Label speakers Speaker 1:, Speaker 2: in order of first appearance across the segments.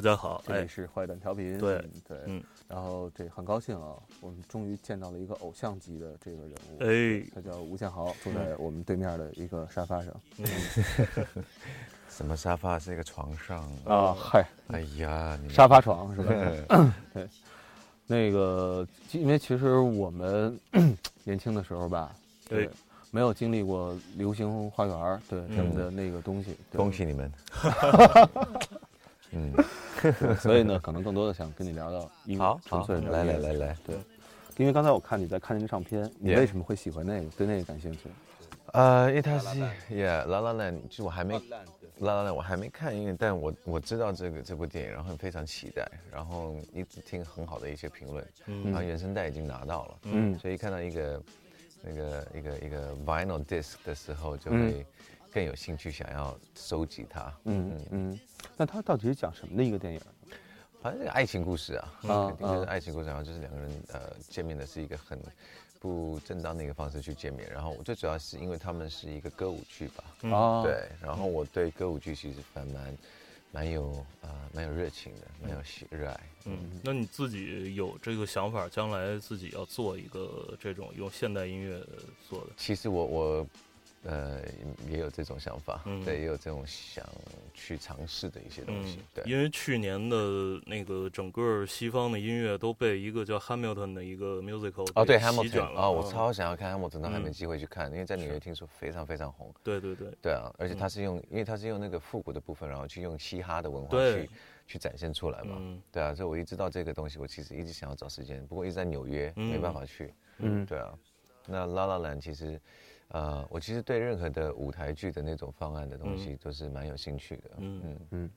Speaker 1: 大家好，这里是坏蛋调频。
Speaker 2: 对
Speaker 1: 对，
Speaker 2: 嗯，
Speaker 1: 然后这很高兴啊，我们终于见到了一个偶像级的这个人物，
Speaker 2: 哎，
Speaker 1: 他叫吴建豪，坐在我们对面的一个沙发上。
Speaker 2: 嗯，
Speaker 3: 什么沙发是一个床上
Speaker 1: 啊？嗨，
Speaker 3: 哎呀，你
Speaker 1: 沙发床是吧？对 对，那个，因为其实我们年轻的时候吧，对，没有经历过流星花园，对什么的那个东西。
Speaker 3: 恭喜你们。
Speaker 1: 嗯，所以呢，可能更多的想跟你聊聊音乐，纯粹
Speaker 3: 来来来来，
Speaker 1: 对，因为刚才我看你在看那个唱片，你为什么会喜欢那个，对那个感兴趣？
Speaker 3: 呃，因为它是，Yeah，拉拉烂，就我还没，拉拉烂我还没看，因为但我我知道这个这部电影，然后非常期待，然后一直听很好的一些评论，然后原声带已经拿到了，嗯，所以看到一个那个一个一个 vinyl disc 的时候，就会更有兴趣想要收集它，
Speaker 1: 嗯嗯。那它到底是讲什么的一个电影？
Speaker 3: 反正是个爱情故事啊，肯定就是爱情故事。然后就是两个人呃见面的是一个很不正当的一个方式去见面。然后我最主要是因为他们是一个歌舞剧吧，啊，对。然后我对歌舞剧其实还蛮蛮有啊蛮有热情的，蛮有喜热爱。
Speaker 2: 嗯，那你自己有这个想法，将来自己要做一个这种用现代音乐做的？
Speaker 3: 其实我我。呃，也有这种想法，对，也有这种想去尝试的一些东西，对。
Speaker 2: 因为去年的那个整个西方的音乐都被一个叫 Hamilton 的一个 musical
Speaker 3: 哦，对
Speaker 2: ，Hamilton
Speaker 3: 哦，我超想要看 Hamilton，都还没机会去看，因为在纽约听说非常非常红。
Speaker 2: 对对对。
Speaker 3: 对啊，而且他是用，因为他是用那个复古的部分，然后去用嘻哈的文化去去展现出来嘛。对啊，所以我一知道这个东西，我其实一直想要找时间，不过一直在纽约，没办法去。嗯，对啊。那 La La Land 其实。呃，我其实对任何的舞台剧的那种方案的东西都是蛮有兴趣的。嗯嗯嗯。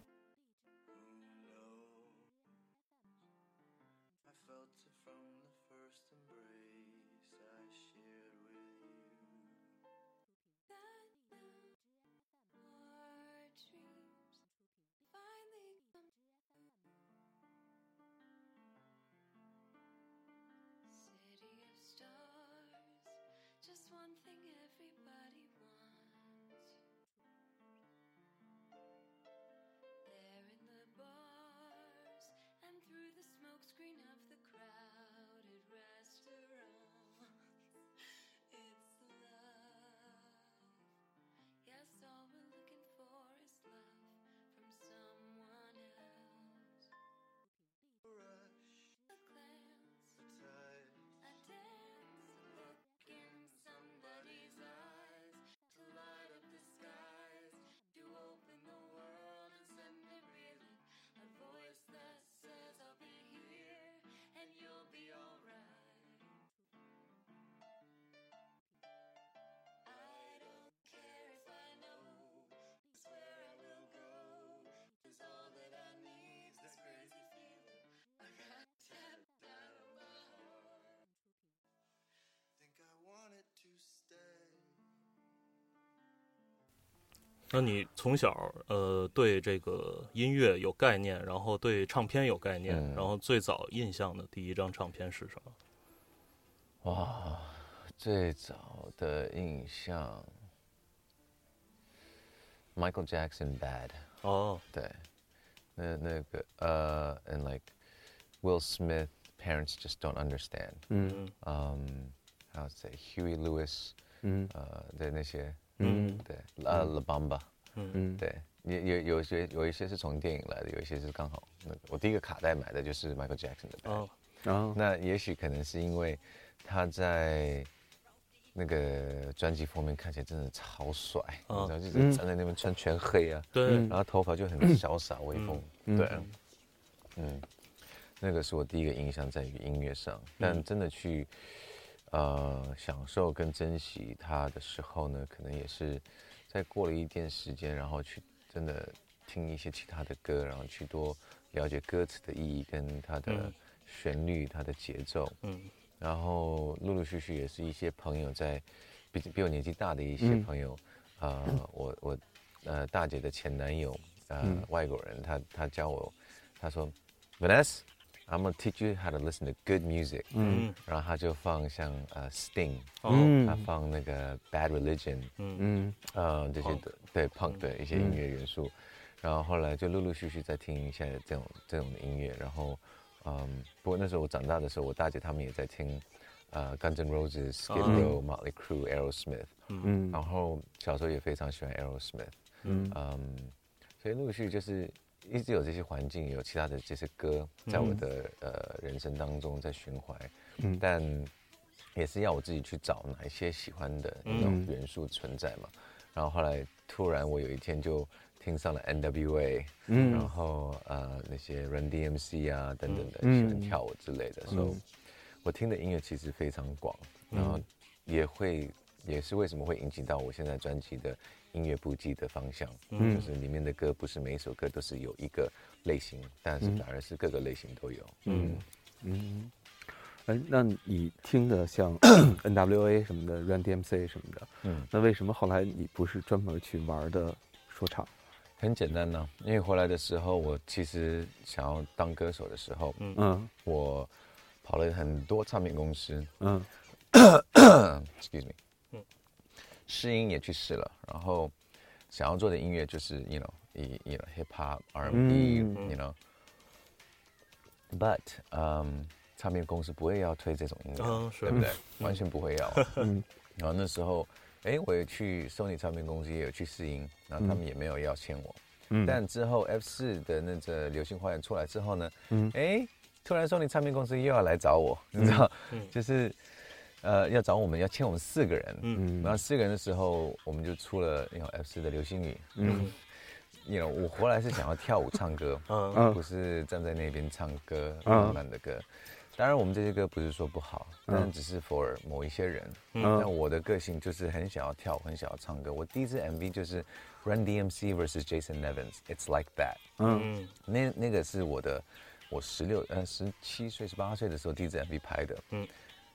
Speaker 2: green of the 那你从小呃对这个音乐有概念，然后对唱片有概念，然后最早印象的第一张唱片是什么？
Speaker 3: 哇，最早的印象，Michael Jackson Bad。
Speaker 2: 哦，
Speaker 3: 对，那那个呃，and like Will Smith Parents Just Don't Understand。嗯嗯，还有在 Huey Lewis，嗯呃的那些。嗯，对，呃，La Bamba，嗯嗯，对，有有有些有一些是从电影来的，有一些是刚好，那我第一个卡带买的就是 Michael Jackson 的，哦，然后那也许可能是因为他在那个专辑封面看起来真的超帅，然后就是站在那边穿全黑啊，
Speaker 2: 对，
Speaker 3: 然后头发就很潇洒威风，对，嗯，那个是我第一个印象在于音乐上，但真的去。呃，享受跟珍惜它的时候呢，可能也是在过了一段时间，然后去真的听一些其他的歌，然后去多了解歌词的意义跟它的旋律、它的节奏。嗯。然后陆陆续续也是一些朋友在比比我年纪大的一些朋友，呃，我我呃大姐的前男友，呃外国人，他他教我，他说，Vanessa。I'm gonna teach you how to listen to good music。嗯，然后他就放像呃 Sting，嗯，他放那个 Bad Religion，嗯嗯，呃这些的对 Punk 的一些音乐元素， 然后后来就陆陆续续在听一下这种这种的音乐，然后，嗯，不过那时候我长大的时候，我大姐他们也在听，呃，Guns N' Roses、Skid Row、Motley Crue、Aerosmith，嗯，然后小时候也非常喜欢 Aerosmith，嗯，嗯，所以陆续就是 一直有这些环境，有其他的这些歌在我的呃人生当中在循环，嗯，但也是要我自己去找哪一些喜欢的那种元素存在嘛，然后后来突然我有一天就。听上了 N.W.A，嗯，然后呃那些 Run D.M.C 啊等等的喜欢跳舞之类的，所以，我听的音乐其实非常广，然后也会也是为什么会引起到我现在专辑的音乐布局的方向，嗯，就是里面的歌不是每一首歌都是有一个类型，但是反而是各个类型都有，嗯。
Speaker 1: 嗯，哎，那你听的像 N.W.A 什么的，Run D.M.C 什么的，嗯，那为什么后来你不是专门去玩的说唱？
Speaker 3: 很简单呢，因为回来的时候，我其实想要当歌手的时候，嗯，我跑了很多唱片公司，嗯，excuse me，嗯，试音也去试了，然后想要做的音乐就是，you know，以，you know，hip hop，R&B，you know，but，嗯，唱片公司不会要推这种音乐，对不对？完全不会要，嗯，然后那时候。哎，我也去 Sony 唱片公司也有去试音，然后他们也没有要签我。嗯。但之后 F 四的那个流星花园出来之后呢，嗯，哎，突然 Sony 唱片公司又要来找我，你知道，就是，呃，要找我们要签我们四个人。嗯。然后四个人的时候，我们就出了那种 F 四的流星雨。嗯。因为我回来是想要跳舞唱歌，嗯，不是站在那边唱歌慢慢的歌。当然，我们这些歌不是说不好，但只是 for 某一些人。那我的个性就是很想要跳，很想要唱歌。我第一支 MV 就是 Run DMC vs Jason Nevins，It's Like That。嗯，那那个是我的，我十六呃十七岁十八岁的时候第一支 MV 拍的。嗯，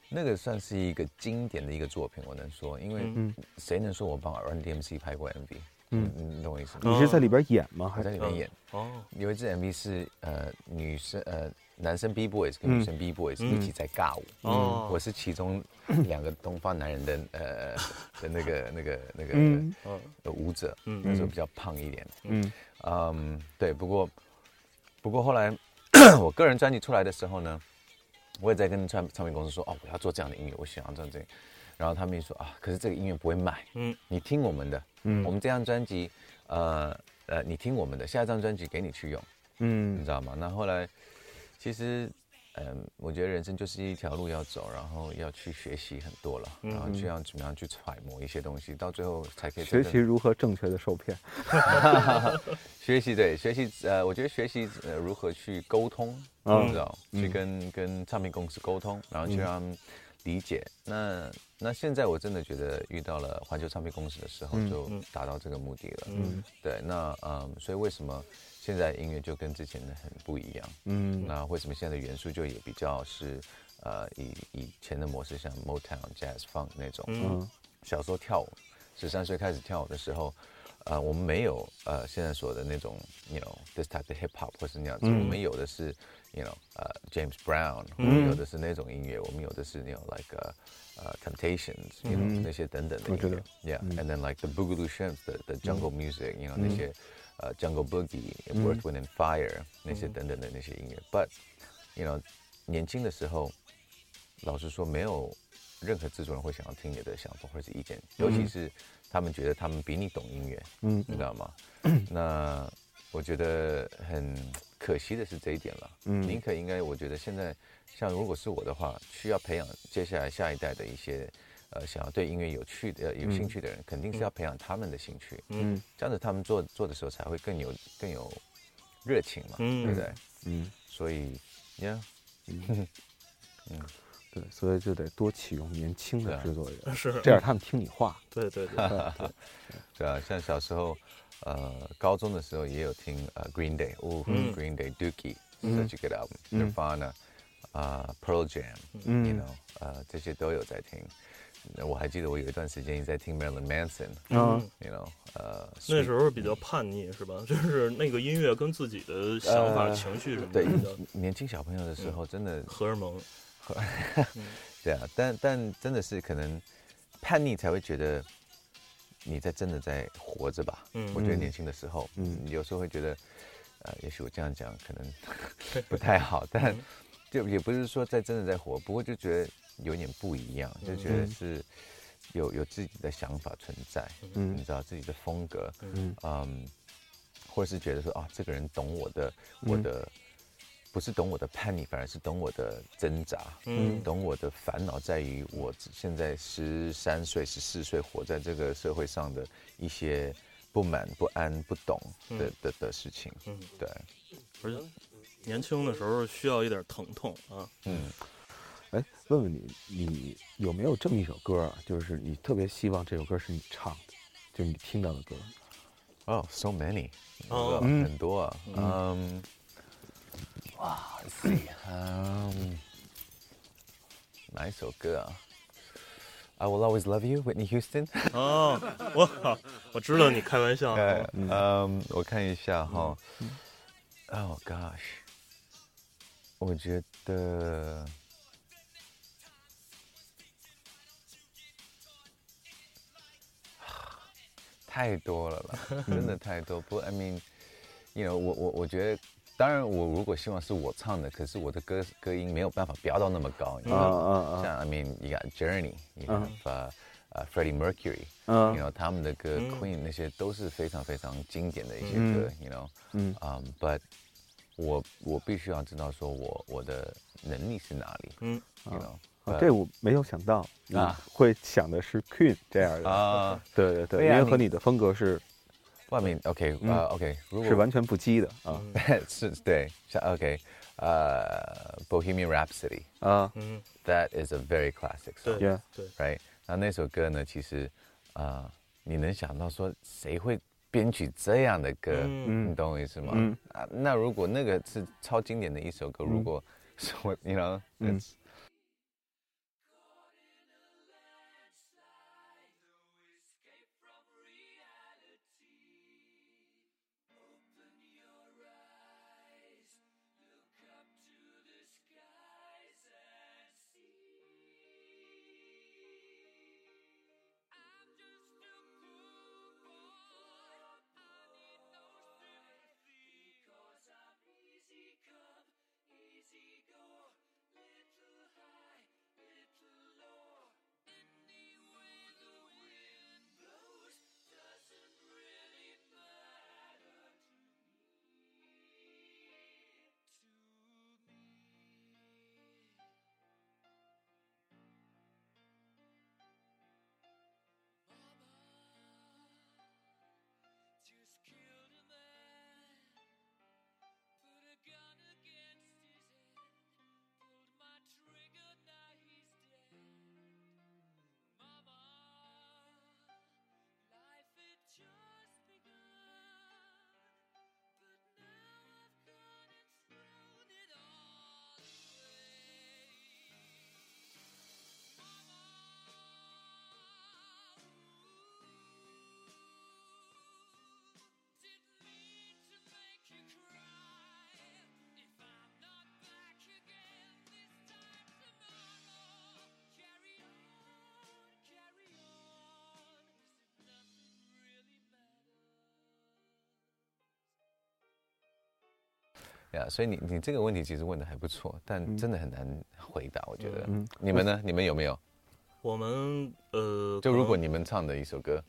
Speaker 3: 那个算是一个经典的一个作品，我能说，因为谁能说我帮 Run DMC 拍过 MV？嗯，你懂我意思吗？
Speaker 1: 你是在里边演吗？
Speaker 3: 还在里面演？哦，有一支 MV 是呃女生呃。男生 B boys 跟女生 B boys 一起在尬舞，哦，我是其中两个东方男人的呃 的那个那个那个的舞者，那时候比较胖一点，嗯。嗯对，不过不过后来 我个人专辑出来的时候呢，我也在跟唱唱片公司说，哦，我要做这样的音乐，我想要这样这样，然后他们也说啊，可是这个音乐不会卖，嗯，你听我们的，嗯，我们这张专辑，呃呃，你听我们的，下一张专辑给你去用，嗯，你知道吗？那后来。其实，嗯，我觉得人生就是一条路要走，然后要去学习很多了，然后就要怎么样去揣摩一些东西，到最后才可以
Speaker 1: 学习如何正确的受骗。
Speaker 3: 学习对，学习呃，我觉得学习呃如何去沟通，你知道，去跟跟唱片公司沟通，然后去让他们理解。那那现在我真的觉得遇到了环球唱片公司的时候，就达到这个目的了。嗯，对，那嗯，所以为什么？现在音乐就跟之前的很不一样，嗯，那为什么现在的元素就也比较是，呃，以以前的模式，像 Motown、Jazz、Funk 那种，嗯，小时候跳舞，十三岁开始跳舞的时候，呃，我们没有呃现在说的那种，you know this type of hip hop 或是那样子，我们有的是，you know，呃，James Brown，我们有的是那种音乐，我们有的是那种 like 呃 Temptations，you know 那些等等的音乐，Yeah，and then like the Boogaloo Shrimps 的的 Jungle Music，you know 那些。呃，Jungle Boogie、Earth Wind and Fire 那些等等的那些音乐，But，you know，年轻的时候，老实说，没有任何制作人会想要听你的想法或者是意见，尤其是他们觉得他们比你懂音乐，嗯，你知道吗？那我觉得很可惜的是这一点了。嗯，宁可应该，我觉得现在像如果是我的话，需要培养接下来下一代的一些。呃，想要对音乐有趣的、有兴趣的人，肯定是要培养他们的兴趣。嗯，这样子他们做做的时候才会更有、更有热情嘛，对不对？嗯，所以，呀，嗯，
Speaker 1: 对，所以就得多启用年轻的制作人，
Speaker 2: 是。
Speaker 1: 这样，他们听你话。
Speaker 2: 对对对，
Speaker 3: 对啊，像小时候，呃，高中的时候也有听呃 Green Day，哦，Green Day，Dookie，Such a good album，Nirvana，啊，Pearl Jam，you know，呃，这些都有在听。我还记得我有一段时间一直在听 Marilyn Manson，嗯，you know，呃，
Speaker 2: 那时候比较叛逆是吧？就是那个音乐跟自己的想法、情绪什么的。对，
Speaker 3: 年轻小朋友的时候真的
Speaker 2: 荷尔蒙，
Speaker 3: 对啊，但但真的是可能叛逆才会觉得你在真的在活着吧？嗯，我觉得年轻的时候，嗯，有时候会觉得，呃，也许我这样讲可能 不太好，但就也不是说在真的在活，不过就觉得有点不一样，就觉得是有有自己的想法存在，嗯，你知道自己的风格，嗯。嗯，或者是觉得说啊，这个人懂我的，我的。不是懂我的叛逆，反而是懂我的挣扎，嗯，懂我的烦恼，在于我现在十三岁、十四岁活在这个社会上的一些不满、不安、不懂的的的事情，嗯，对。
Speaker 2: 而且年轻的时候需要一点疼痛啊，嗯。
Speaker 1: 哎，问问你，你有没有这么一首歌，啊就是你特别希望这首歌是你唱的，就是你听到的歌？
Speaker 3: 哦，so many，哦，很多啊，嗯。哇塞，嗯，哪一首歌啊？I will always love you, Whitney Houston。
Speaker 2: 哦，我靠我知道你开玩笑。
Speaker 3: 对嗯，我看一下哈。Oh gosh，我觉得太多了了，真的太多。不，I mean，you know，我我我觉得。当然，我如果希望是我唱的，可是我的歌歌音没有办法飙到那么高。啊啊啊！像 I mean，you got Journey，you have 呃 Freddie Mercury，嗯，you know 他们的歌 Queen 那些都是非常非常经典的一些歌，you know，嗯啊，But 我我必须要知道说我我的能力是哪里，嗯，you
Speaker 1: know，这我没有想到啊，会想的是 Queen 这样的啊，对对对，因为和你的风格是。
Speaker 3: 外面 OK 啊 OK，
Speaker 1: 是完全不羁的啊，
Speaker 3: 是对，像 OK，呃，Bohemian Rhapsody 啊嗯，That is a very classic
Speaker 2: song，对对
Speaker 3: ，Right，那那首歌呢，其实啊，你能想到说谁会编曲这样的歌？你懂我意思吗？啊，那如果那个是超经典的一首歌，如果是我，你 know，嗯。呀，所以你你这个问题其实问的还不错，但真的很难回答，我觉得。嗯，你们呢？你们有没有？
Speaker 2: 我们呃，
Speaker 3: 就如果你们唱的一首歌，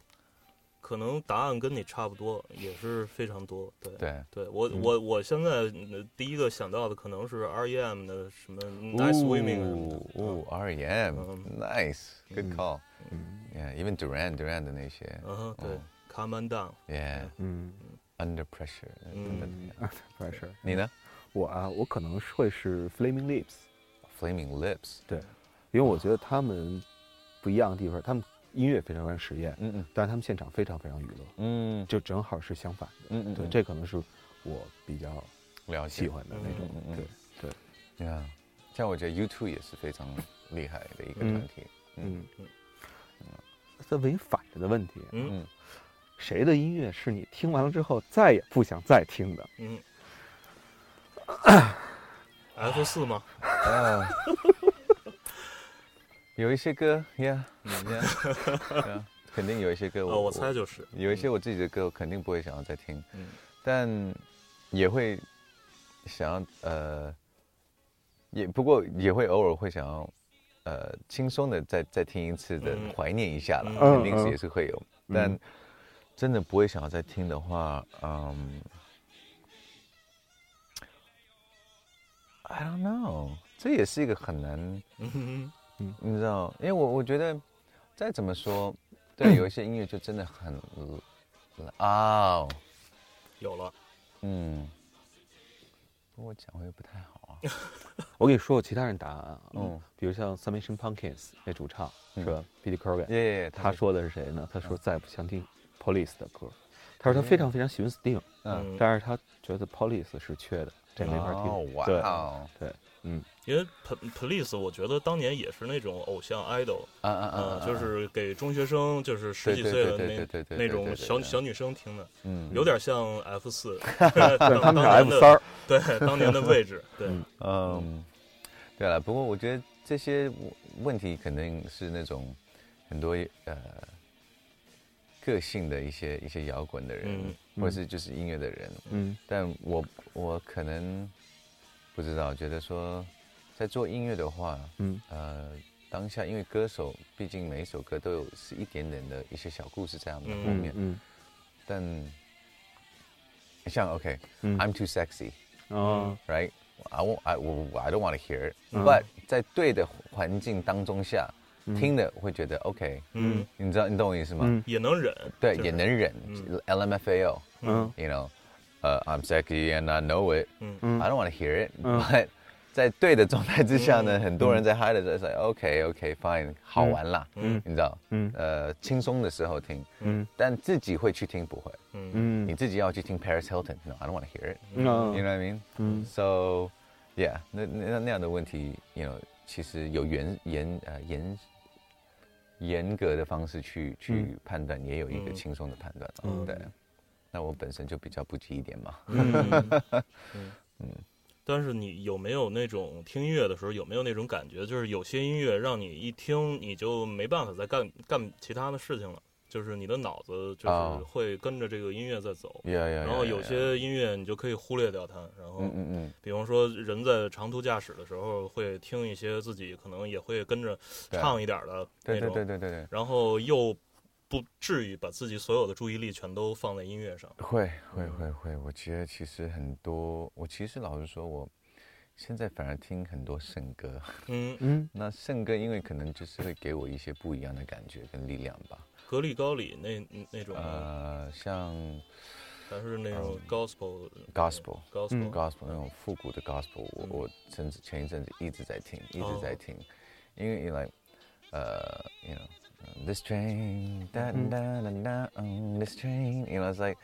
Speaker 2: 可能答案跟你差不多，也是非常多。对
Speaker 3: 对
Speaker 2: 对，我我我现在第一个想到的可能是 R.E.M. 的什么 Nice Swimming。
Speaker 3: 哦，R.E.M.，Nice，Good call。嗯，Yeah，even Duran Duran 的那些。
Speaker 2: 嗯，对，Come on down。
Speaker 3: Yeah。嗯。Under pressure，嗯，
Speaker 1: pressure。
Speaker 3: 你呢？
Speaker 1: 我啊，我可能会是 Flaming Lips。
Speaker 3: Flaming Lips，
Speaker 1: 对，因为我觉得他们不一样的地方，他们音乐非常非常实验，嗯嗯，但是他们现场非常非常娱乐，嗯，就正好是相反的，嗯嗯，对，这可能是我比较喜欢的那种，对对，
Speaker 3: 你看，像我觉得 U2 也是非常厉害的一个团体，嗯嗯。
Speaker 1: 嗯，再问一反着的问题，嗯。谁的音乐是你听完了之后再也不想再听的？嗯，
Speaker 2: F 四吗？
Speaker 3: 有一些歌，Yeah，肯定有一些歌，
Speaker 2: 我我猜就是。
Speaker 3: 有一些我自己的歌，我肯定不会想要再听，嗯，但也会想要呃，也不过也会偶尔会想要呃轻松的再再听一次的怀念一下了，肯定是也是会有，但真的不会想要再听的话，嗯，I don't know，这也是一个很难。你知道，因为我我觉得，再怎么说，对，有一些音乐就真的很啊，
Speaker 2: 有了，
Speaker 3: 嗯，不过我讲会不太好啊。
Speaker 1: 我跟你说，其他人答案啊，嗯，比如像 Submission Pumpkins 那主唱是吧，Peter Corgan，
Speaker 3: 耶，
Speaker 1: 他说的是谁呢？他说再也不想听 Police 的歌，他说他非常非常喜欢 Sting，嗯，但是他觉得 Police 是缺的，这没法听，对，对。嗯，
Speaker 2: 因为 Police，我觉得当年也是那种偶像 idol，啊啊啊，就是给中学生，就是十几岁的那那种小小女生听的，嗯，有点像 F 四，
Speaker 1: 他们是 F 三儿，
Speaker 2: 对，当年的位置，对，
Speaker 3: 嗯，对了，不过我觉得这些问题肯定是那种很多呃个性的一些一些摇滚的人，或者是就是音乐的人，嗯，但我我可能。不知道，觉得说，在做音乐的话，嗯，呃，当下因为歌手毕竟每一首歌都有是一点点的一些小故事在他们的后面，嗯，但像 OK，I'm too sexy，哦，Right，I won't I I don't want to hear it，but 在对的环境当中下听的会觉得 OK，嗯，你知道你懂我意思吗？
Speaker 2: 也能忍，
Speaker 3: 对，也能忍，LMFAO，嗯，You know。呃，I'm sexy and I know it. 嗯 I don't want to hear it. But 在对的状态之下呢，很多人在嗨的时候说，OK OK fine，好玩啦，嗯，你知道，嗯，呃，轻松的时候听，嗯，但自己会去听不会，嗯，你自己要去听 Paris Hilton，No，I don't want to hear it，You know what I mean？嗯，So yeah，那那那样的问题，You know，其实有原严呃严严格的方式去去判断，也有一个轻松的判断，嗯，对。那我本身就比较不羁一点嘛。嗯。
Speaker 2: 嗯，但是你有没有那种听音乐的时候，有没有那种感觉，就是有些音乐让你一听你就没办法再干干其他的事情了，就是你的脑子就是会跟着这个音乐在走。然后有些音乐你就可以忽略掉它。然后，嗯嗯嗯，比方说人在长途驾驶的时候会听一些自己可能也会跟着唱一点的那
Speaker 3: 种。对对对对对。
Speaker 2: 然后又。不至于把自己所有的注意力全都放在音乐上。
Speaker 3: 会会会会，我觉得其实很多，我其实老实说，我现在反而听很多圣歌。嗯嗯，那圣歌因为可能就是会给我一些不一样的感觉跟力量吧。
Speaker 2: 格里高里那那种
Speaker 3: 呃，像
Speaker 2: 还是那种 gospel
Speaker 3: gospel gospel gospel 那种复古的 gospel，我我甚至前一阵子一直在听，一直在听，因为因为呃，you know。This train, da da da da, on this train. You know, it's like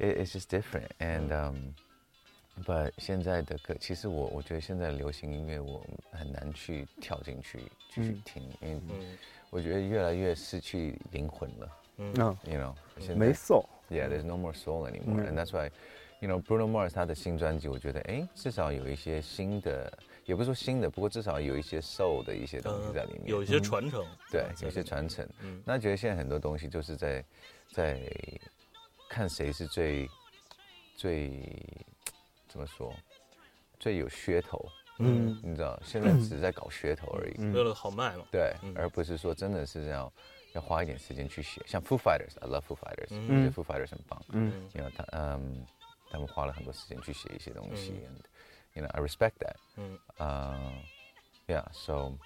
Speaker 3: ，it it's just different. And um but 现在的歌，其实我我觉得现在流行音乐我很难去跳进去继续听，因为我觉得越来越失去灵魂了。嗯，you know，
Speaker 1: 没 soul。
Speaker 3: Yeah, there's no more soul anymore, and that's why, you know, Bruno Mars 他的新专辑，我觉得哎，至少有一些新的，也不是说新的，不过至少有一些 soul 的一些东西在里面，
Speaker 2: 有一些传承，
Speaker 3: 对，有一些传承。那觉得现在很多东西就是在在看谁是最最怎么说最有噱头。嗯，你知道，现在只是在搞噱头而已，
Speaker 2: 为了好卖嘛。
Speaker 3: 对，而不是说真的是要要花一点时间去写。像 Foo Fighters，I love Foo Fighters，我觉得 Foo Fighters 很棒。嗯，因为他嗯，他们花了很多时间去写一些东西，and you know I respect that。嗯，啊，Yeah，so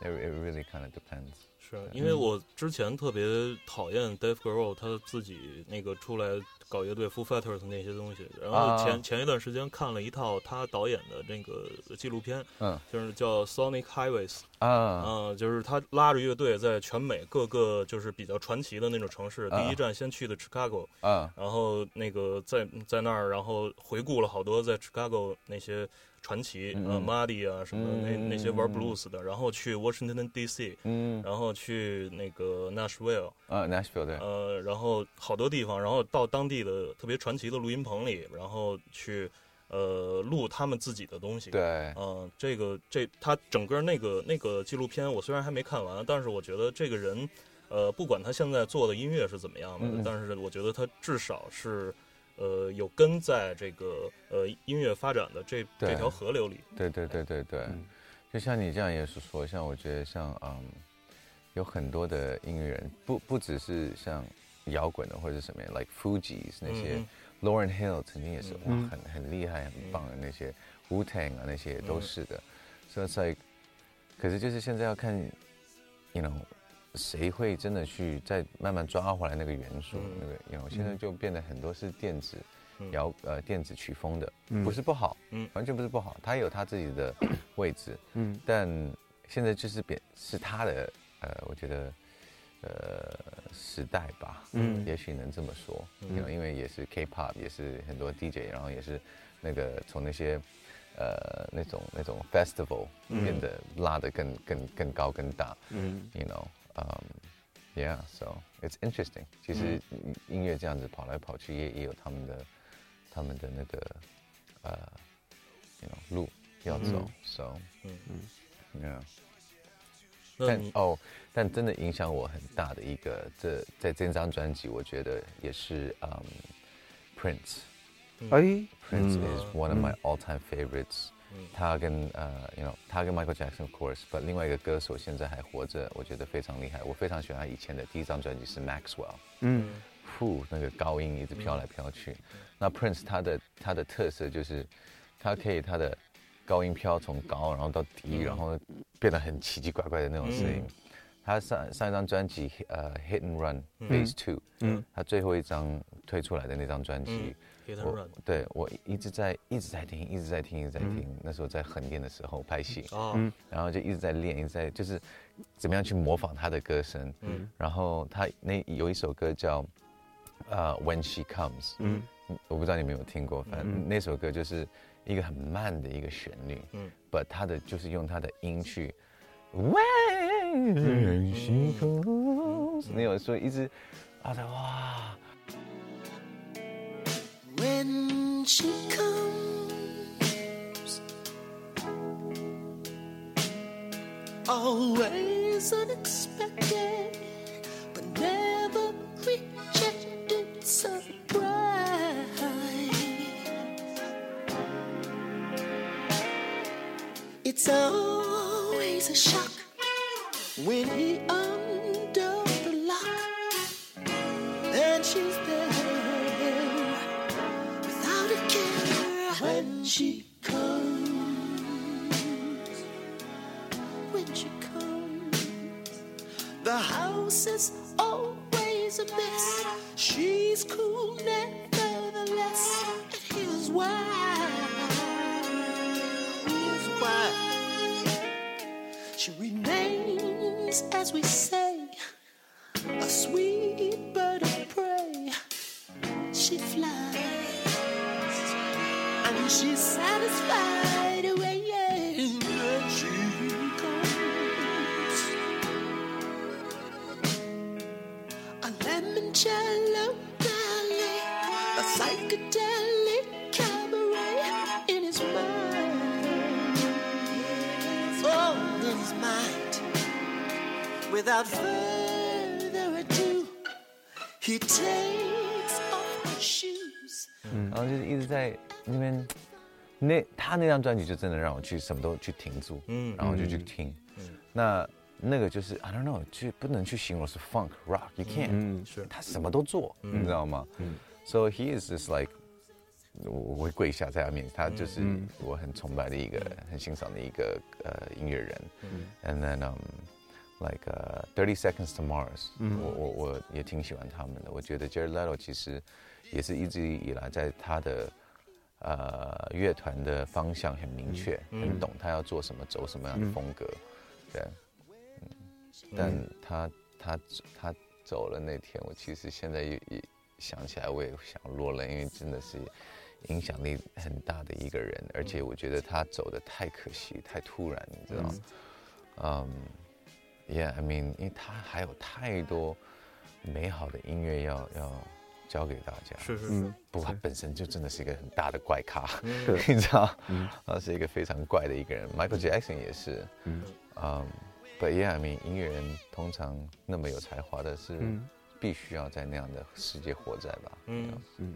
Speaker 3: it it really kind of depends。
Speaker 2: 是因为我之前特别讨厌 Dave Grohl，他自己那个出来搞乐队 Foo Fighters 那些东西。然后前前一段时间看了一套他导演的那个纪录片，嗯，就是叫 Sonic Highways，啊，嗯，就是他拉着乐队在全美各个就是比较传奇的那种城市，第一站先去的 Chicago，啊，然后那个在在那儿，然后回顾了好多在 Chicago 那些。传奇，呃，Muddy 啊，什么那那些玩 blues 的，然后去 Washington D.C.，嗯，然后去那个 Nashville，
Speaker 3: 啊，Nashville 对，
Speaker 2: 呃，然后好多地方，然后到当地的特别传奇的录音棚里，然后去，呃，录他们自己的东西，
Speaker 3: 对，
Speaker 2: 嗯，这个这他整个那个那个纪录片，我虽然还没看完，但是我觉得这个人，呃，不管他现在做的音乐是怎么样的，但是我觉得他至少是。呃，有根在这个呃音乐发展的这这条河流里。
Speaker 3: 对对对对对，就像你这样也是说，像我觉得像嗯，有很多的音乐人，不不只是像摇滚的或者什么，like Fugees 那些，Lauren Hill 曾经也是哇很很厉害很棒的那些，Wu Tang 啊那些都是的。所以在，可是就是现在要看，you know。谁会真的去再慢慢抓回来那个元素？那个，，you know，现在就变得很多是电子摇呃电子曲风的，不是不好，嗯，完全不是不好，它有它自己的位置，嗯，但现在就是变是它的呃，我觉得呃时代吧，嗯，也许能这么说，因为因为也是 K-pop，也是很多 DJ，然后也是那个从那些呃那种那种 festival 变得拉得更更更高更大，嗯，you know。Um, yeah, so it's interesting. 其实音乐这样子跑来跑去，也也有他们的他们的那个呃，you know 路要走。So，嗯嗯，yeah。但哦，但真的影响我很大的一个，这在这张专辑，我觉得也是嗯，Prince。
Speaker 1: 哎
Speaker 3: ，Prince is one of my all-time favorites. 他跟呃，you know，他跟 Michael Jackson of course，but 另外一个歌手现在还活着，我觉得非常厉害。我非常喜欢他以前的第一张专辑是 Maxwell，嗯，呼，那个高音一直飘来飘去。那 Prince 他的他的特色就是，他可以他的高音飘从高然后到低，然后变得很奇奇怪怪的那种声音。他上上一张专辑呃 Hit and Run Phase Two，嗯，他最后一张推出来的那张专辑。我对我一直在一直在听，一直在听，一直在听。那时候在横店的时候拍戏，嗯，然后就一直在练，一直在就是怎么样去模仿他的歌声。嗯，然后他那有一首歌叫呃 When She Comes，嗯，我不知道你们有听过，反正那首歌就是一个很慢的一个旋律，嗯，but 他的就是用它的音去 When She Comes，那有说一直啊，哇。when she comes. Always unexpected, It's always a shock when he under the lock and she's there without a care when she comes, when she comes, the house is always a mess. She's cool nevertheless, and here's why. As we say,
Speaker 4: Without further ado, he takes off his shoes.
Speaker 3: 然后就是一直在那边，那他那张专辑就真的让我去什么都去停住，
Speaker 2: 嗯
Speaker 3: 然后就去听，那那个就是 I don't know，就不能去形容是 funk rock，you can't，、
Speaker 1: 嗯
Speaker 2: 是
Speaker 3: 他什么都做，你知道吗？
Speaker 1: 嗯
Speaker 3: So he is just like，我我会跪下在他面前，他就是
Speaker 1: 嗯
Speaker 3: 我很崇拜的一个、很欣赏的一个呃音乐人。And then um like uh, Thirty Seconds to Mars，、我我我也挺喜欢他们的。我觉得 Jared Leto 其实也是一直以来在他的呃乐团的方向很明确，很懂他要做什么，走什么样的风格。对，嗯，但他他他走了那天，我其实现在也也想起来，我也想落泪，因为真的是影响力很大的一个人，而且我觉得他走的太可惜，太突然，你知道吗？嗯、e a h I mean，因为他还有太多美好的音乐要要教给大家。
Speaker 2: 是是是。
Speaker 1: 嗯，
Speaker 3: 不过他本身就真的是一个很大的怪咖，
Speaker 1: 是
Speaker 3: 你知道，他是一个非常怪的一个人。Michael Jackson 也是，
Speaker 1: 嗯。
Speaker 3: 嗯，But yeah, I mean，音乐人通常那么有才华的是
Speaker 1: 嗯。
Speaker 3: 必须要在那样的世界活在吧？
Speaker 2: 嗯。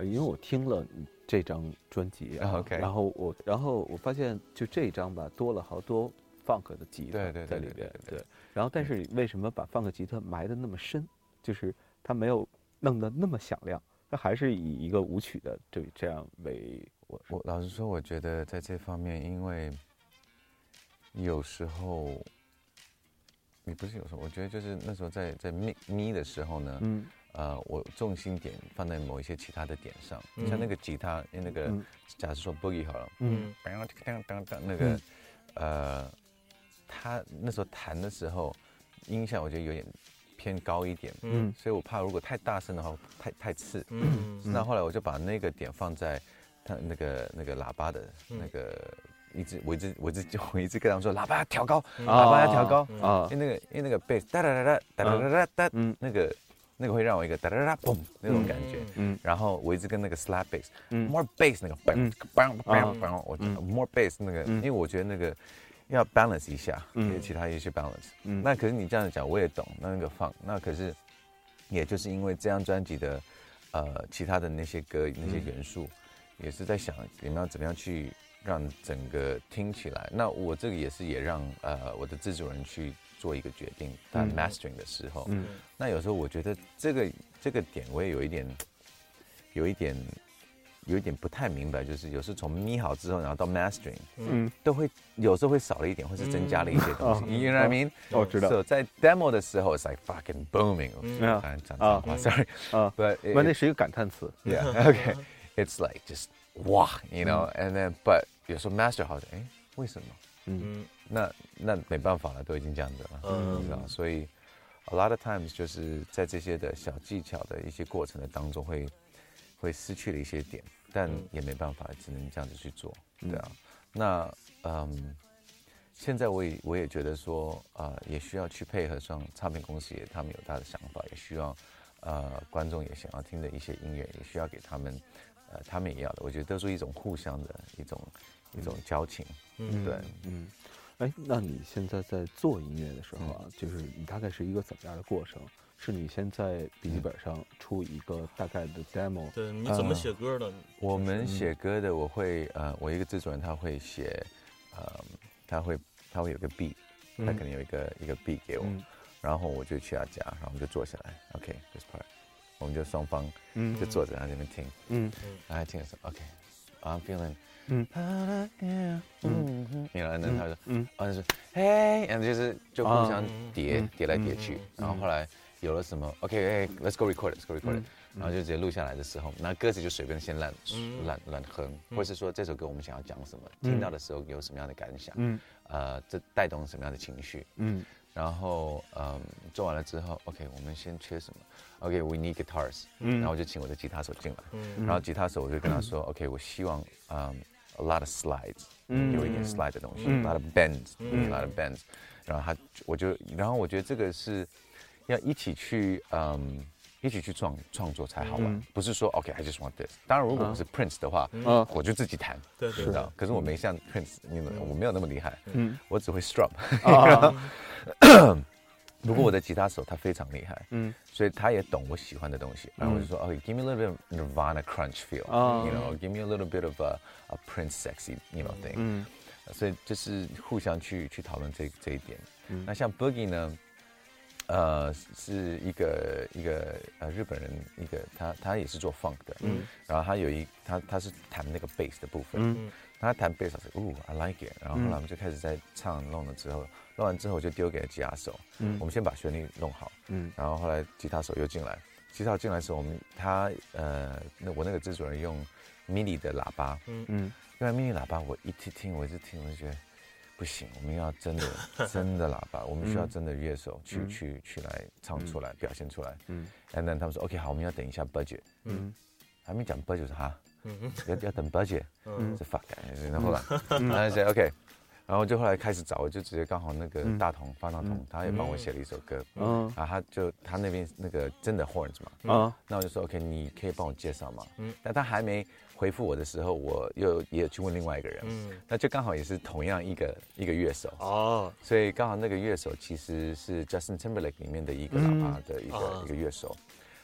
Speaker 1: 因为我听了这张专辑啊
Speaker 3: OK
Speaker 1: 然后我然后我发现就这一张吧多了好多 funk 的吉他
Speaker 3: 对对对
Speaker 1: 在里边，
Speaker 3: 对。
Speaker 1: 然后但是你为什么把 funk 吉他埋的那么深？就是它没有弄得那么响亮，它还是以一个舞曲的对这样为我
Speaker 3: 我老实说，我觉得在这方面，因为有时候，你不是有时候，我觉得就是那时候在在咪咪的时候呢，
Speaker 1: 嗯
Speaker 3: 呃，我重心点放在某一些其他的点上，
Speaker 2: 嗯。
Speaker 3: 像那个吉他，那个、
Speaker 1: 嗯。
Speaker 3: 假设说 boogie 好了，
Speaker 1: 嗯。
Speaker 2: 嗯
Speaker 3: 当当当那个，呃，他那时候弹的时候，音效我觉得有点偏高一点，
Speaker 2: 嗯。
Speaker 1: 嗯
Speaker 3: 所以我怕如果太大声的话，太太刺。
Speaker 2: 嗯。
Speaker 3: 那后来我就把那个点放在他那个那个喇叭的
Speaker 2: 嗯。
Speaker 3: 那个，一直我一直我一直 我一直跟他们说喇叭要调高，
Speaker 2: 嗯。
Speaker 3: 喇叭要调高，
Speaker 1: 啊。
Speaker 3: 因为那个因为那个 bass 哒哒哒哒哒哒哒哒，
Speaker 1: 嗯。
Speaker 3: 那个那个会让我一个哒哒哒嘣那种感觉。
Speaker 1: 嗯。
Speaker 3: 然后我一直跟那个 slap bass，
Speaker 1: 嗯。
Speaker 3: more bass 那个 bang bang
Speaker 1: 啊。
Speaker 3: bang，我
Speaker 1: 嗯。
Speaker 3: more bass 那个，
Speaker 1: 嗯。
Speaker 3: 因为我觉得那个要 balance 一下，
Speaker 1: 嗯。
Speaker 3: 其他一些 balance。
Speaker 1: 嗯。
Speaker 3: 那可是你这样讲我也懂，那那个放，那可是也就是因为这张专辑的呃其他的那些歌那些元素，也是在想你们要怎么样去让整个听起来。那我这个也是也让呃我的制作人去做一个决定，在
Speaker 1: 嗯。
Speaker 3: mastering 的时候，
Speaker 1: 嗯。
Speaker 3: 那有时候我觉得这个这个点我也有一点，有一点，有一点不太明白，就是有时候从咪好之后，然后到 mastering，
Speaker 1: 嗯
Speaker 3: 都会有时候会少了一点，或是增加了一些东西。
Speaker 1: 嗯
Speaker 3: You know what I mean？
Speaker 1: 哦知道
Speaker 3: So 在 demo 的时候，it's like fucking booming。
Speaker 2: 嗯
Speaker 3: 刚才讲脏话，sorry。
Speaker 1: 啊
Speaker 3: ，But
Speaker 1: 那那是一个感叹词。
Speaker 3: yeah, okay. It's like just 哇，you know, and then but 有时候 master 好像，哎，为什么？
Speaker 2: 嗯
Speaker 3: 那那没办法了，都已经这样子了，
Speaker 2: 嗯
Speaker 3: 你知道，所以 a lot of times 就是在这些的小技巧的一些过程的当中会会失去了一些点，但
Speaker 2: 嗯
Speaker 3: 也没办法，只能这样子去做，对啊。那嗯，现在我也我也觉得说，呃，也需要去配合上唱片公司也他们有他的想法，也需要呃观众也想要听的一些音乐，也需要给他们呃他们也要的，我觉得都是一种互相的一种一种交情，
Speaker 2: 嗯
Speaker 3: 对。
Speaker 1: 嗯，哎，那你现在在做音乐的时候啊，就是你大概是一个怎么样的过程？是你先在笔记本上出一个大概的 demo，
Speaker 2: 对，你怎么写歌的？
Speaker 3: 我们写歌的，我会呃，我一个制作人他会写，呃，他会他会有个 beat，他可能有一个一个 beat 给我，
Speaker 1: 嗯。
Speaker 3: 然后我就去他家，然后我们就坐下来，OK，this、part，我们就双方
Speaker 1: 嗯。
Speaker 3: 就坐着在那边听，
Speaker 1: 嗯。
Speaker 3: 然后他听的时候，OK，I'm、feeling，
Speaker 1: 嗯。
Speaker 3: 嗯嗯。嗯，然后呢他说，
Speaker 1: 嗯。
Speaker 3: 啊就是嘿，然后就是就互相
Speaker 1: 啊
Speaker 3: 叠、
Speaker 1: 嗯。
Speaker 3: 叠来叠去，然后后来有了什么，OK，let's、go record it，let's go record 然后就直接录下来的时候，那歌词就随便先乱
Speaker 2: 嗯。
Speaker 3: 乱乱哼，或者是说这首歌我们想要讲什么，
Speaker 1: 嗯。
Speaker 3: 听到的时候有什么样的感想，
Speaker 1: 嗯。
Speaker 3: 呃，这带动什么样的情绪，
Speaker 1: 嗯。
Speaker 3: 然后嗯做完了之后，OK，我们先缺什么？OK，we、need guitars，
Speaker 1: 嗯。
Speaker 3: 然后我就请我的吉他手进来，
Speaker 2: 嗯。
Speaker 3: 然后吉他手我就跟他说，OK，我希望嗯 a lot of slides，
Speaker 1: 嗯。
Speaker 3: 有一点 slide 的东西、
Speaker 1: 嗯。
Speaker 3: a lot of bends，、
Speaker 2: 嗯。
Speaker 3: a lot of bends，然后他我就然后我觉得这个是要一起去嗯一起去创创作才好玩，不是说 OK，I just want this。当然，如果我是 Prince 的话，
Speaker 2: 嗯
Speaker 3: 我就自己弹，
Speaker 2: 对
Speaker 3: 道。可是我没像 Prince，你们我没有那么厉害，
Speaker 1: 嗯
Speaker 3: 我只会 strum。
Speaker 1: 啊
Speaker 3: 不过我的吉他手他非常厉害，
Speaker 1: 嗯
Speaker 3: 所以他也懂我喜欢的东西。然后我就说，OK，give me a little bit of Nirvana crunch
Speaker 1: 啊
Speaker 3: feel，you know，give me a little bit of a a Prince sexy，you know thing。
Speaker 1: 嗯
Speaker 3: 所以就是互相去去讨论这这一点。
Speaker 1: 嗯
Speaker 3: 那像 Boogie 呢，呃，是一个一个呃日本人，一个他他也是做 funk 的，
Speaker 1: 嗯。
Speaker 3: 然后他有一他他是弹那个 bass 的部分，
Speaker 1: 嗯。
Speaker 3: 他弹 bass 我说，哦，I like it，然后后来我们就开始在唱弄了之后，弄完之后我就丢给了吉他手，
Speaker 1: 嗯。
Speaker 3: 我们先把旋律弄好，
Speaker 1: 嗯。
Speaker 3: 然后后来吉他手又进来，吉他手进来的时候，我们他呃那我那个制作人用 mini 的喇叭，
Speaker 1: 嗯。
Speaker 3: 因为 mini 喇叭我一直听我一直听我就觉得不行，我们要真的 真的喇叭，我们需要真的乐手去、
Speaker 1: 嗯。
Speaker 3: 去去来唱出来、表现出来。
Speaker 1: 嗯。
Speaker 3: And then 他们说 OK 好，我们要等一下 budget，
Speaker 1: 嗯。
Speaker 3: 还没讲 budget 是哈，
Speaker 2: 嗯。
Speaker 3: 要要等 budget，
Speaker 2: 嗯。
Speaker 3: 是 fuck，然后后来，然后就 OK，然后就后来开始找，我就直接刚好那个
Speaker 1: 嗯。
Speaker 3: 大同方大同，他也帮我写了一首歌，
Speaker 1: 嗯。
Speaker 3: 然后他就他那边那个真的 horns 嘛，
Speaker 1: 啊
Speaker 3: 那我就说 OK，你可以帮我介绍吗？
Speaker 2: 嗯
Speaker 3: 嗯，但他还没回复我的时候，我又也有去问另外一个人，
Speaker 2: 嗯
Speaker 3: 那就刚好也是同样一个一个乐手，
Speaker 2: 哦。
Speaker 3: 所以刚好那个乐手其实是 Justin Timberlake 里面的一个喇叭的一个、
Speaker 2: 啊
Speaker 3: 一个乐手，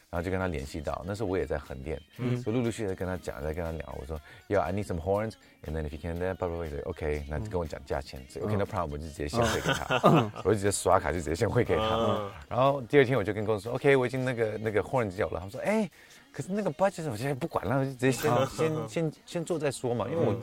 Speaker 3: 然后就跟他联系到，那时候我也在横店，
Speaker 2: 嗯
Speaker 3: 所以陆陆续续的跟他讲，在跟他聊，我说，Yeah, I need some horns, and then if you can, then blah blah blah, OK，那跟我讲价钱，OK, no problem，我就直接先汇给他，我就直接刷卡就直接先汇给他，
Speaker 2: 嗯。
Speaker 3: 然后第二天我就跟公司说，OK，我已经那个那个 horns 有了，他们说，哎。可是那个 budget 我现在不管了，我就直接先 先先先做再说嘛，因为我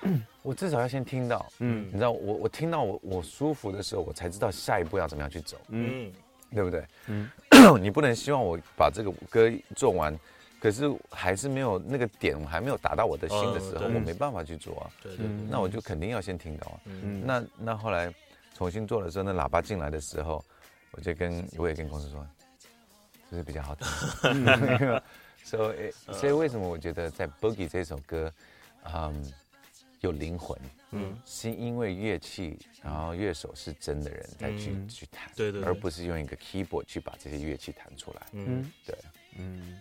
Speaker 3: 我至少要先听到，
Speaker 1: 嗯。
Speaker 3: 你知道，我我听到我我舒服的时候，我才知道下一步要怎么样去走，
Speaker 2: 嗯。
Speaker 3: 对不对？
Speaker 1: 嗯。
Speaker 3: 你不能希望我把这个歌做完，可是还是没有那个点，我还没有达到我的心的时候，我没办法去做啊。
Speaker 2: 对对对。
Speaker 3: 那我就肯定要先听到啊。
Speaker 2: 嗯。
Speaker 3: 那那后来重新做的时候，那喇叭进来的时候，我就跟我也跟公司说，这是比较好听。所以所以为什么我觉得在 Boogie 这首歌，嗯，有灵魂，
Speaker 2: 嗯
Speaker 3: 是因为乐器，然后乐手是真的人在去、
Speaker 2: 嗯
Speaker 3: 去弹，
Speaker 2: 对对对
Speaker 3: 而不是用一个 keyboard 去把这些乐器弹出来。
Speaker 2: 嗯
Speaker 1: 嗯
Speaker 3: 对，
Speaker 1: 嗯，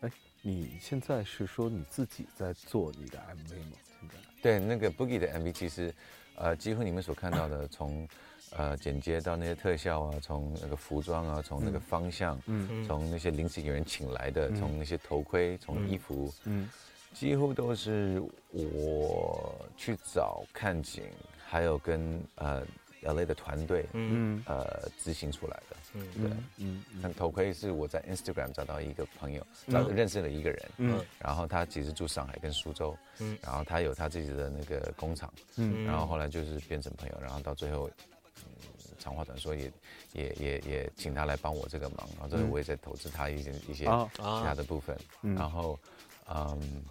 Speaker 1: 哎，你现在是说你自己在做你的 MV 吗？现在？
Speaker 3: 对，那个 Boogie 的 MV 其实，呃，几乎你们所看到的，从呃剪接到那些特效啊，从那个服装啊，从那个方向，
Speaker 1: 嗯
Speaker 3: 从那些临时演员请来的，从那些头盔，从衣服，
Speaker 1: 嗯
Speaker 3: 几乎都是我去找看景，还有跟呃 LA 的团队，
Speaker 2: 嗯
Speaker 1: 嗯
Speaker 3: 呃执行出来的。
Speaker 2: 嗯
Speaker 3: 对，
Speaker 1: 嗯
Speaker 3: 那头盔是我在 Instagram 找到一个朋友，找认识了一个人，
Speaker 1: 嗯
Speaker 3: 然后他其实住上海跟苏州，
Speaker 2: 嗯
Speaker 3: 然后他有他自己的那个工厂，
Speaker 1: 嗯
Speaker 3: 然后后来就是变成朋友，然后到最后，嗯，长话短说也也也也请他来帮我这个忙，然后这个我也在投资他一些一些
Speaker 1: 啊
Speaker 3: 其他的部分，
Speaker 1: 嗯。
Speaker 3: 然后嗯，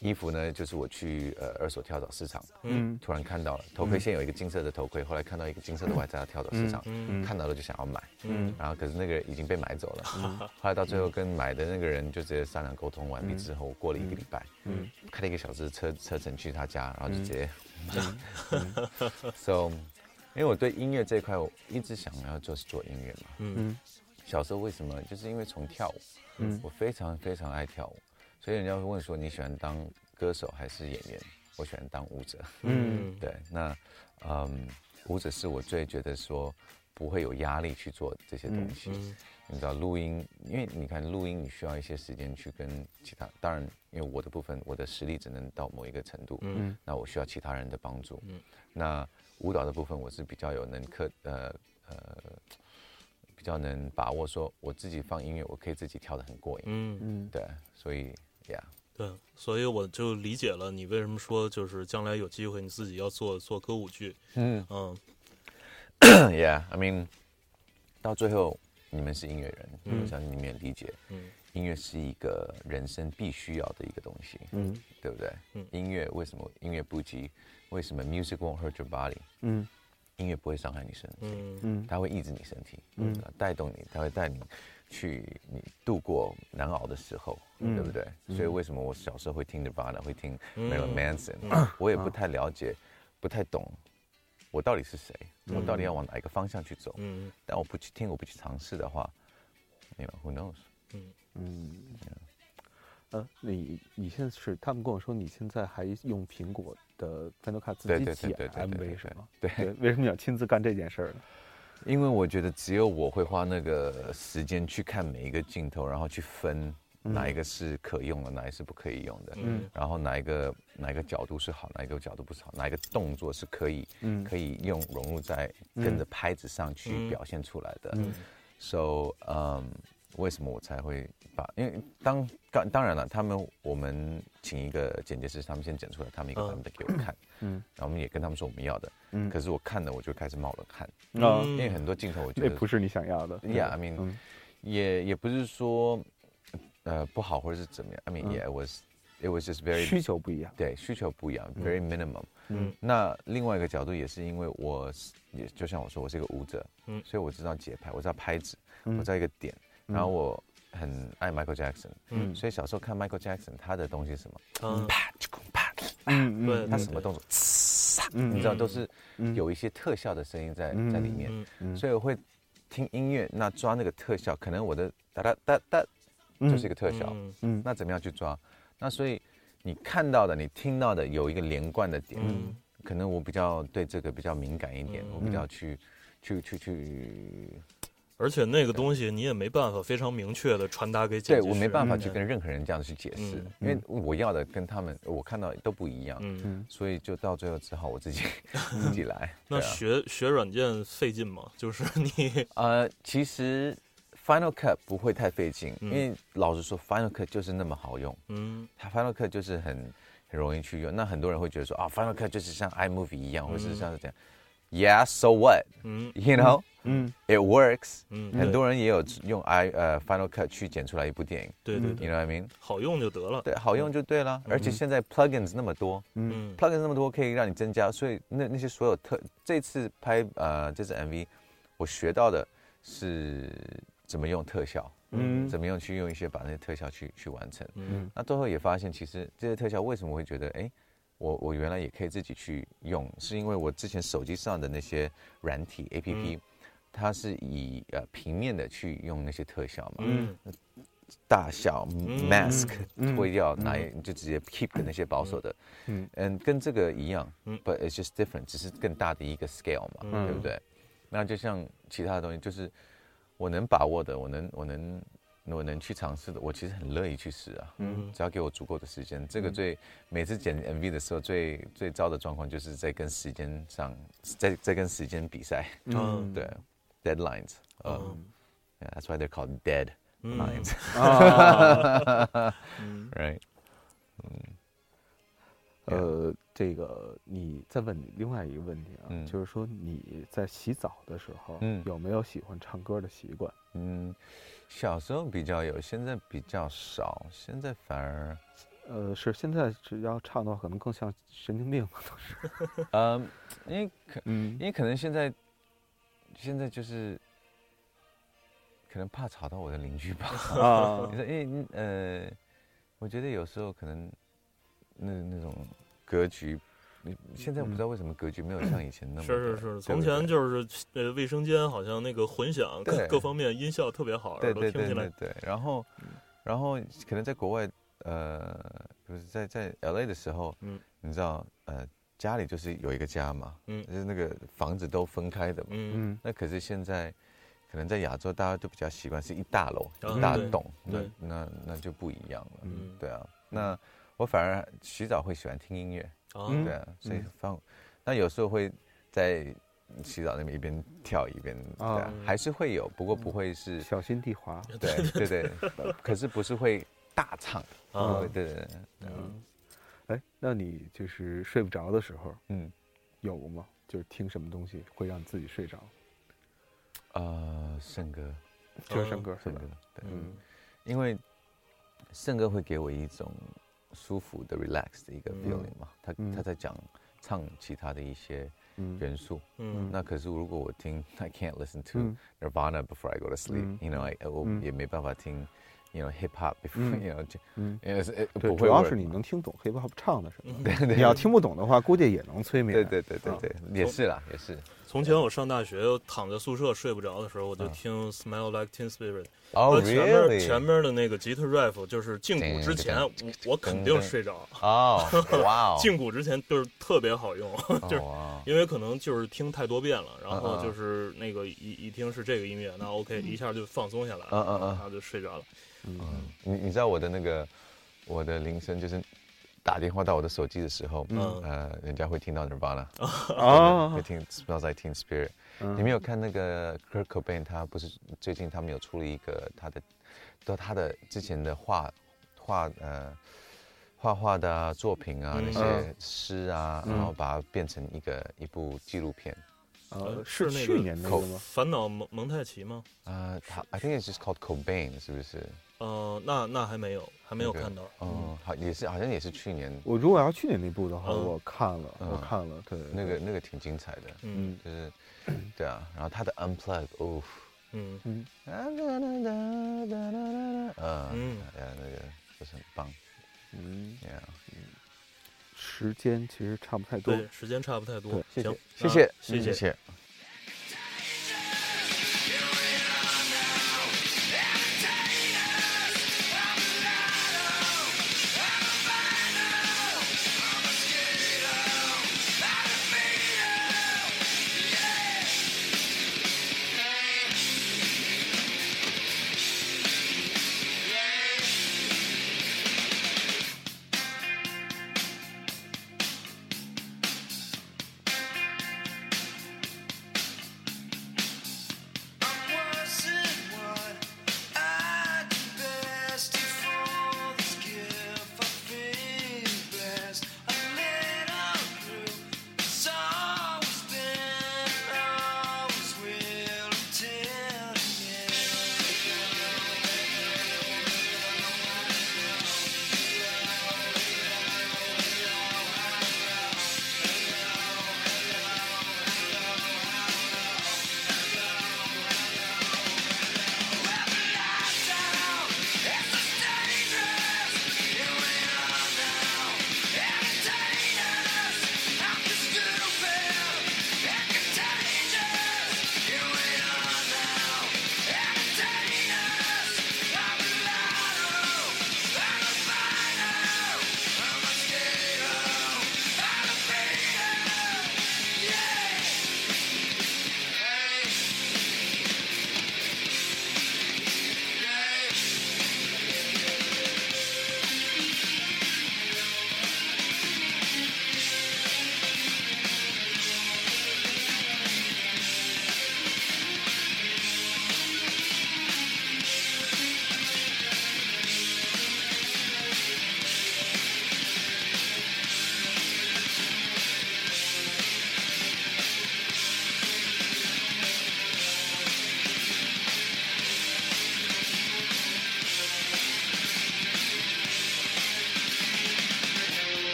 Speaker 3: 衣服呢就是我去呃二手跳蚤市场，
Speaker 1: 嗯。
Speaker 3: 突然看到了头盔，先有一个金色的头盔，后来看到一个金色的外在的跳蚤市场，
Speaker 2: 嗯
Speaker 3: 看到了就想要买，
Speaker 1: 嗯。
Speaker 3: 然后可是那个人已经被买走了，后来到最后跟买的那个人就直接商量沟通完毕之后，过了一个礼拜，
Speaker 1: 嗯。
Speaker 3: 开了一个小时的车车程去他家，然后就直接，so，因为我对音乐这一块，我一直想要就是做音乐嘛。
Speaker 2: 嗯
Speaker 1: 嗯
Speaker 3: 小时候为什么？就是因为从跳舞，
Speaker 1: 嗯
Speaker 3: 我非常非常爱跳舞，所以人家会问说你喜欢当歌手还是演员？我喜欢当舞者。
Speaker 1: 嗯
Speaker 3: 对，那嗯，舞者是我最觉得说不会有压力去做这些东西。
Speaker 2: 嗯
Speaker 3: 你知道录音，因为你看录音，你需要一些时间去跟其他。当然，因为我的部分，我的实力只能到某一个程度，
Speaker 2: 嗯
Speaker 3: 那我需要其他人的帮助。
Speaker 2: 嗯
Speaker 3: 那舞蹈的部分，我是比较有能克呃呃比较能把握，说我自己放音乐，我可以自己跳的很过瘾。
Speaker 2: 嗯
Speaker 1: 嗯
Speaker 3: 对，所以呀，
Speaker 2: 对，所以我就理解了你为什么说就是将来有机会你自己要做做歌舞剧。
Speaker 3: 嗯
Speaker 2: 嗯，
Speaker 3: Yeah，I mean，到最后你们是音乐人，
Speaker 2: 嗯
Speaker 3: 我相信你们也理解，
Speaker 2: 嗯
Speaker 3: 音乐是一个人生必须要的一个东西。
Speaker 1: 嗯
Speaker 3: 对不对？
Speaker 2: 嗯
Speaker 3: 音乐为什么音乐不及？为什么？Music won't hurt your body？
Speaker 1: 嗯。
Speaker 3: 音乐不会伤害你身体，
Speaker 2: 嗯。
Speaker 1: 嗯。
Speaker 3: 它会抑制你身体，
Speaker 1: 嗯。
Speaker 3: 嗯，带动你，它会带你去你度过难熬的时候，
Speaker 1: 嗯。
Speaker 3: 对不对？所以为什么我小时候会听 Nirvana，会听
Speaker 2: 嗯。
Speaker 3: Marilyn Manson，、我也不太了解，不太懂我到底是谁，我到底要往哪一个方向去走。
Speaker 2: 嗯。
Speaker 3: 但我不去听，我不去尝试的话，you know who knows？
Speaker 1: 嗯。嗯。呃，你你现在是他们跟我说你现在还用苹果的 Final Cut 自己剪 MV 是吗？
Speaker 3: 对，
Speaker 1: 为什么要亲自干这件事儿呢？
Speaker 3: 因为我觉得只有我会花那个时间去看每一个镜头，然后去分哪一个是可用的，哪一个是不可以用的，嗯，然后哪一个哪一个角度是好，哪一个角度不是好，哪一个动作是可以，嗯，可以用融入在跟着拍子上去表现出来的，嗯，so，嗯。为什么我才会把？因为当当当然了，他们我们请一个剪辑师，他们先剪出来他们一个版本给我看，嗯，然后我们也跟他们说我们要的，嗯，可是我看了我就开始冒冷汗，啊，因为很多镜头我觉得
Speaker 1: 不是你想要的
Speaker 3: ，Yeah，I mean，也也不是说呃不好或者是怎么样，I mean yeah it was it was just very
Speaker 1: 需求不一样，
Speaker 3: 对，需求不一样，very minimum，嗯，那另外一个角度也是因为我也就像我说我是一个舞者，嗯，所以我知道节拍，我知道拍子，我知道一个点。然后我很爱 Michael Jackson，嗯，所以小时候看 Michael Jackson，他的东西是什么？嗯，啪，啪，嗯嗯，他什么动作？你知道都是有一些特效的声音在在里面，所以我会听音乐，那抓那个特效，可能我的哒哒哒哒就是一个特效，嗯，那怎么样去抓？那所以你看到的、你听到的有一个连贯的点，嗯，可能我比较对这个比较敏感一点，我比较去去去去。
Speaker 2: 而且那个东西你也没办法非常明确的传达给
Speaker 3: 对我没办法去跟任何人这样去解释，因为我要的跟他们我看到都不一样，嗯，所以就到最后只好我自己 自己来。
Speaker 2: 那学学软件费劲吗？就是你
Speaker 3: 呃，其实 Final Cut 不会太费劲，因为老实说 Final Cut 就是那么好用，嗯，它 Final Cut 就是很很容易去用。那很多人会觉得说啊，Final Cut 就是像 iMovie 一样，或者是像是这样。Yeah, so what? 嗯，You know, 嗯，It works. 嗯，很多人也有用 i 呃 Final Cut 去剪出来一部电影。
Speaker 2: 对对
Speaker 3: ，You know what I mean?
Speaker 2: 好用就得了。
Speaker 3: 对，好用就对了。而且现在 plugins 那么多，嗯，plugins 那么多可以让你增加，所以那那些所有特这次拍呃这次 MV，我学到的是怎么用特效，嗯，怎么样去用一些把那些特效去去完成。嗯，那最后也发现其实这些特效为什么会觉得哎。我我原来也可以自己去用，是因为我之前手机上的那些软体 A P P，它是以呃平面的去用那些特效嘛，嗯，大小 mask 推掉，拿就直接 keep 的那些保守的，嗯嗯，跟这个一样，嗯，but it's just different，只是更大的一个 scale 嘛，对不对？那就像其他的东西，就是我能把握的，我能我能。我能去尝试的，我其实很乐意去试啊。嗯，只要给我足够的时间。这个最每次剪 MV 的时候，最最糟的状况就是在跟时间上，在在跟时间比赛。嗯，对，deadlines。嗯，That's why they're called dead lines。Right。
Speaker 1: 嗯。呃，这个你再问你另外一个问题啊，就是说你在洗澡的时候，有没有喜欢唱歌的习惯？嗯。
Speaker 3: 小时候比较有，现在比较少。现在反而，
Speaker 1: 呃，是现在只要唱的话，可能更像神经病了，都是。
Speaker 3: 嗯，因为可，嗯，因为可能现在，现在就是，可能怕吵到我的邻居吧。啊，你说，因为呃，我觉得有时候可能，那那种格局。你现在我不知道为什么格局没有像以前那么
Speaker 2: 是是是，从前就是呃卫生间好像那个混响各各方面音效特别好，
Speaker 3: 对对对对对。然后然后可能在国外呃，就是在在 L A 的时候，嗯，你知道呃家里就是有一个家嘛，嗯，就是那个房子都分开的嘛，嗯，那可是现在可能在亚洲大家都比较习惯是一大楼一大栋，那那那就不一样了，嗯，对啊，那我反而洗澡会喜欢听音乐。对啊，所以放，那有时候会在洗澡那边一边跳一边，啊，还是会有，不过不会是
Speaker 1: 小心地滑，
Speaker 3: 对对对，可是不是会大唱，啊，对对对，嗯，
Speaker 1: 哎，那你就是睡不着的时候，嗯，有吗？就是听什么东西会让自己睡着？
Speaker 3: 呃，圣歌，
Speaker 1: 就是圣歌，
Speaker 3: 圣歌，对，嗯，因为圣歌会给我一种。舒服的 relax 的一个 feeling 嘛，他他在讲唱其他的一些元素，嗯，那可是如果我听 I can't listen to Nirvana before I go to sleep，you know，我也没办法听，you know hip hop before，you know，嗯，
Speaker 1: 对，主要是你能听懂 hip hop 唱的什么，对对，你要听不懂的话，估计也能催眠，
Speaker 3: 对对对对对，也是啦，也是。
Speaker 2: 从前我上大学，躺在宿舍睡不着的时候，我就听《Smell Like Teen Spirit》。
Speaker 3: 哦
Speaker 2: 前面前面的那个吉他 riff 就是进鼓之前，我我肯定睡着。
Speaker 3: 哦，哇！
Speaker 2: 进鼓之前就是特别好用，就是因为可能就是听太多遍了，然后就是那个一一听是这个音乐，那 OK 一下就放松下来，
Speaker 3: 嗯嗯嗯，
Speaker 2: 然后就睡着了。
Speaker 3: 嗯，你你知道我的那个我的铃声就是。打电话到我的手机的时候，嗯，呃，人家会听到 Nirvana，啊，会听 Smells Like Teen Spirit。你没有看那个 Kurt Cobain？他不是最近他们有出了一个他的，都他的之前的画画呃画画的作品啊，那些诗啊，然后把它变成一个一部纪录片。
Speaker 1: 呃，是去年那个吗？
Speaker 2: 烦恼蒙蒙太奇吗？
Speaker 3: 啊，他 I think it's just called Cobain，是不是？
Speaker 2: 呃，那那还没有，还没有看到。
Speaker 3: 哦，好，也是，好像也是去年。
Speaker 1: 我如果要去年那部的话，我看了，我看了，对，
Speaker 3: 那个那个挺精彩的，嗯，就是，对啊，然后他的 Unplug，哦，嗯。嗯，嗯，嗯，呀，那个不是很棒，嗯，呀，嗯，
Speaker 1: 时间其实差不太多，
Speaker 2: 对，时间差不太多，
Speaker 1: 谢谢，
Speaker 3: 谢谢，
Speaker 2: 谢谢，
Speaker 3: 谢谢。